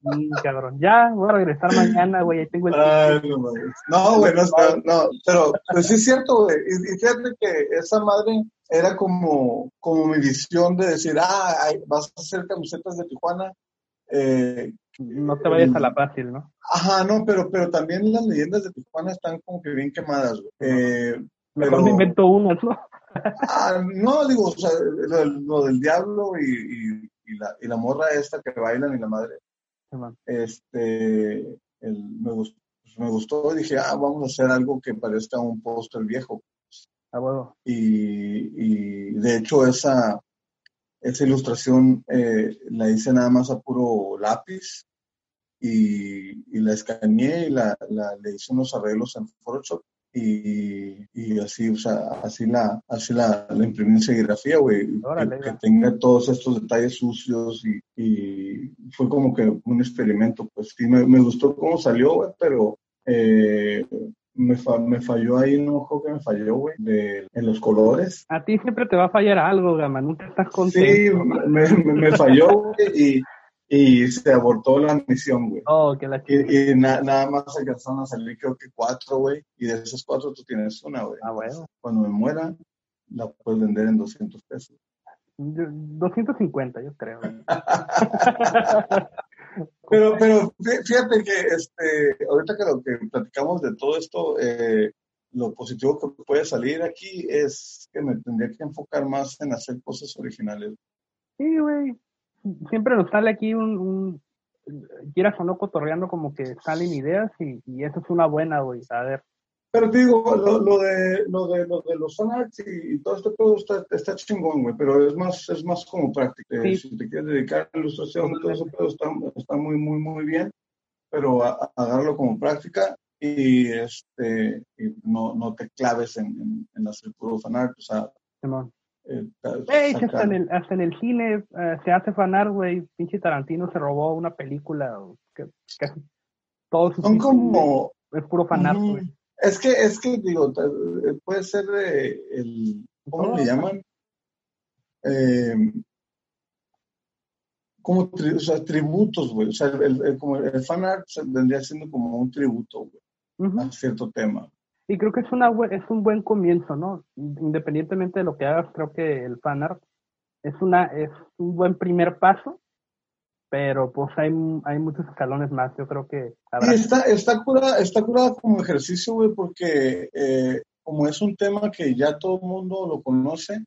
Mm, cabrón. Ya, voy a regresar mañana, güey. Ahí tengo el. no, güey, no, está, no, pero pues sí es cierto, güey. Y, fíjate que esa madre era como, como mi visión de decir, ah, vas a hacer camisetas de Tijuana. Eh, no te vayas a la fácil, ¿no? Ajá, no, pero, pero también las leyendas de Tijuana están como que bien quemadas, güey. Eh, Mejor me invento unas, ¿no? Ah, no, digo, o sea, lo, del diablo y, y, la, y, la, morra esta que bailan y la madre. este, el, me gustó, pues, me gustó y dije, ah, vamos a hacer algo que parezca un póster viejo. Ah, bueno. Y, y de hecho esa, esa ilustración eh, la hice nada más a puro lápiz y, y la escaneé y la, la, le hice unos arreglos en Photoshop y, y, así, o sea, así la, así la, la imprimí en serigrafía, güey, que, que, tenga todos estos detalles sucios y, y, fue como que un experimento, pues sí, me, me gustó cómo salió, güey, pero eh, me, fa, me, falló ahí un ojo que me falló, güey, en los colores. A ti siempre te va a fallar algo, Gama, nunca estás contento. Sí, me, me, me falló, güey, y y se abortó la misión, güey. Oh, que la Y, y na, nada más alcanzaron a salir creo que cuatro, güey, y de esas cuatro tú tienes una, güey. Ah, bueno. Cuando me muera, la puedes vender en 200 pesos. 250, yo creo. pero, pero fíjate que este, ahorita que lo que platicamos de todo esto, eh, lo positivo que puede salir aquí es que me tendría que enfocar más en hacer cosas originales. Sí, güey siempre nos sale aquí un, un quieras o no cotorreando como que salen ideas y, y eso es una buena, güey, a ver. Pero te digo, lo, lo, de, lo, de, lo de los fanarts y, y todo esto todo está, está chingón, güey, pero es más, es más como práctica. Sí. Si te quieres dedicar a la ilustración, todo eso todo está, está muy, muy, muy bien, pero agarrarlo como práctica y, este, y no, no te claves en, en, en hacer puro fanart, o sea, Simón. Eh, hey, hasta, en el, hasta en el cine uh, se hace fanar, güey. Pinche Tarantino se robó una película. Que, que todos Son como. Es puro fanar, güey. Es que, es que, digo, eh, puede ser eh, el. ¿Cómo le llaman? Eh, como tri, o sea, tributos, güey. O sea, el, el, como el fanart vendría siendo como un tributo, güey, uh -huh. a cierto tema. Y creo que es, una, es un buen comienzo, ¿no? Independientemente de lo que hagas, creo que el fanart es, una, es un buen primer paso, pero pues hay, hay muchos escalones más, yo creo que... Habrá... Está, está, curada, está curada como ejercicio, güey, porque eh, como es un tema que ya todo el mundo lo conoce,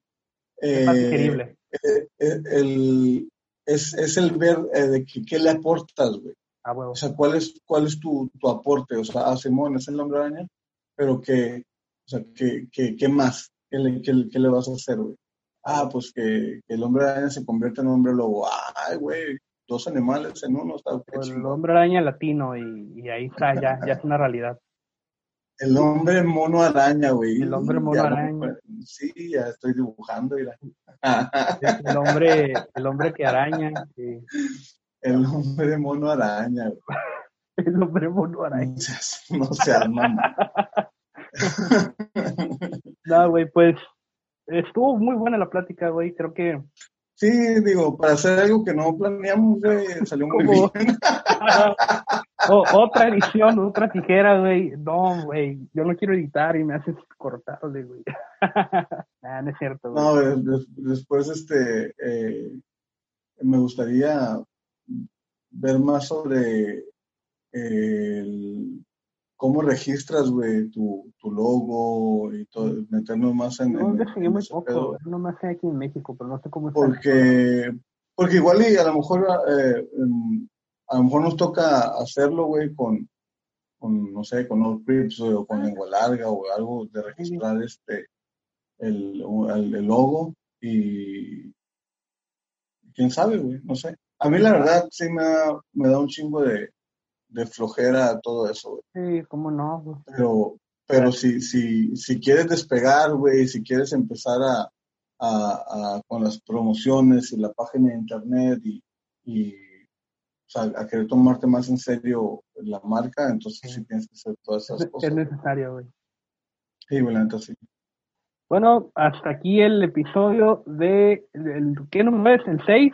eh, es digerible. Eh, el, es, es el ver de que, qué le aportas, güey. Ah, bueno. O sea, ¿cuál es, cuál es tu, tu aporte? O sea, ah, Simón, ¿es el nombre araña? Pero que, o sea, que, que, ¿qué más? ¿Qué le, qué, qué le vas a hacer, güey? Ah, pues que, que, el hombre araña se convierte en hombre lobo. Ay, güey, dos animales en uno. Está pues el hombre araña latino y, y, ahí está, ya, ya es una realidad. El hombre mono araña, güey. El hombre mono ya, araña. Sí, ya estoy dibujando. El hombre, el hombre que araña. Sí. El hombre mono araña, güey. El hombre mono araña. No seas, mamá. no, güey, pues estuvo muy buena la plática, güey. Creo que. Sí, digo, para hacer algo que no planeamos, güey, salió muy bien. oh, otra edición, otra tijera, güey. No, güey, yo no quiero editar y me haces cortarle, güey. nah, no es cierto, güey. No, después, este, eh, me gustaría ver más sobre el, cómo registras, güey, tu, tu, logo y todo, meternos más en... No, en, en muy poco, no más aquí en México, pero no sé cómo está. Porque, porque igual y a lo mejor, eh, a lo mejor nos toca hacerlo, güey, con, con, no sé, con Allscripts o con lengua larga o algo de registrar este, el, el, el logo y quién sabe, güey, no sé. A mí la verdad sí me, me da un chingo de, de flojera todo eso, güey. Sí, cómo no. Güey. Pero, pero si, si, si quieres despegar, güey, si quieres empezar a, a, a, con las promociones y la página de internet y, y o sea, a querer tomarte más en serio la marca, entonces sí, sí tienes que hacer todas esas es, cosas. Es necesario, güey. Sí, güey, entonces sí. Bueno, hasta aquí el episodio de, el, ¿qué número es? ¿El 6?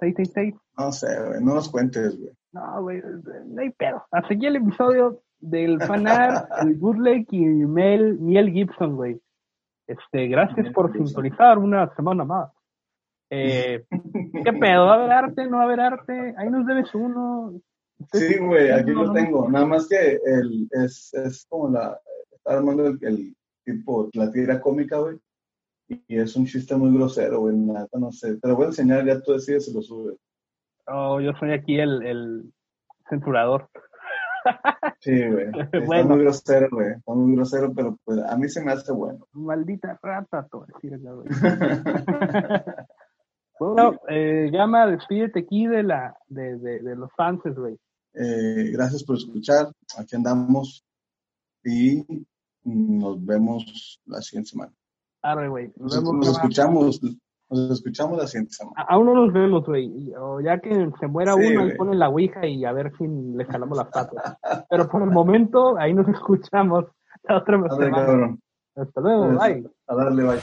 ¿666? No sé, güey, no nos cuentes, güey. No, güey, no hay pedo. Hasta aquí el episodio del fanar, el bootleg y Mel, Miel Gibson, güey. Este, gracias Miel por Gibson. sintonizar una semana más. Eh, ¿Qué pedo? ¿Va a haber arte? ¿No va a haber arte? Ahí nos debes uno. Sí, güey, aquí lo tengo. Nada más que el, es, es como la. Está armando el, el tipo, la tira cómica, güey. Y es un chiste muy grosero, güey. Nada, no sé. Te lo voy a enseñar, ya tú decides si lo subes. Oh, yo soy aquí el, el censurador. Sí, güey. Está Bueno. muy grosero, güey. Está muy grosero, pero pues a mí se me hace bueno. Maldita rata, güey. Bueno, eh, llama, despídete aquí de la, de, de, de los fans, güey. Eh, gracias por escuchar. Aquí andamos y nos vemos la siguiente semana. Arre, güey. Nos escuchamos, nos escuchamos la siguiente semana. Aún no nos vemos, güey. O ya que se muera Sí, uno, ahí ponen la ouija y a ver si le jalamos las patas. Pero por el momento, ahí nos escuchamos la otra semana. Hasta luego, bye. A darle bye.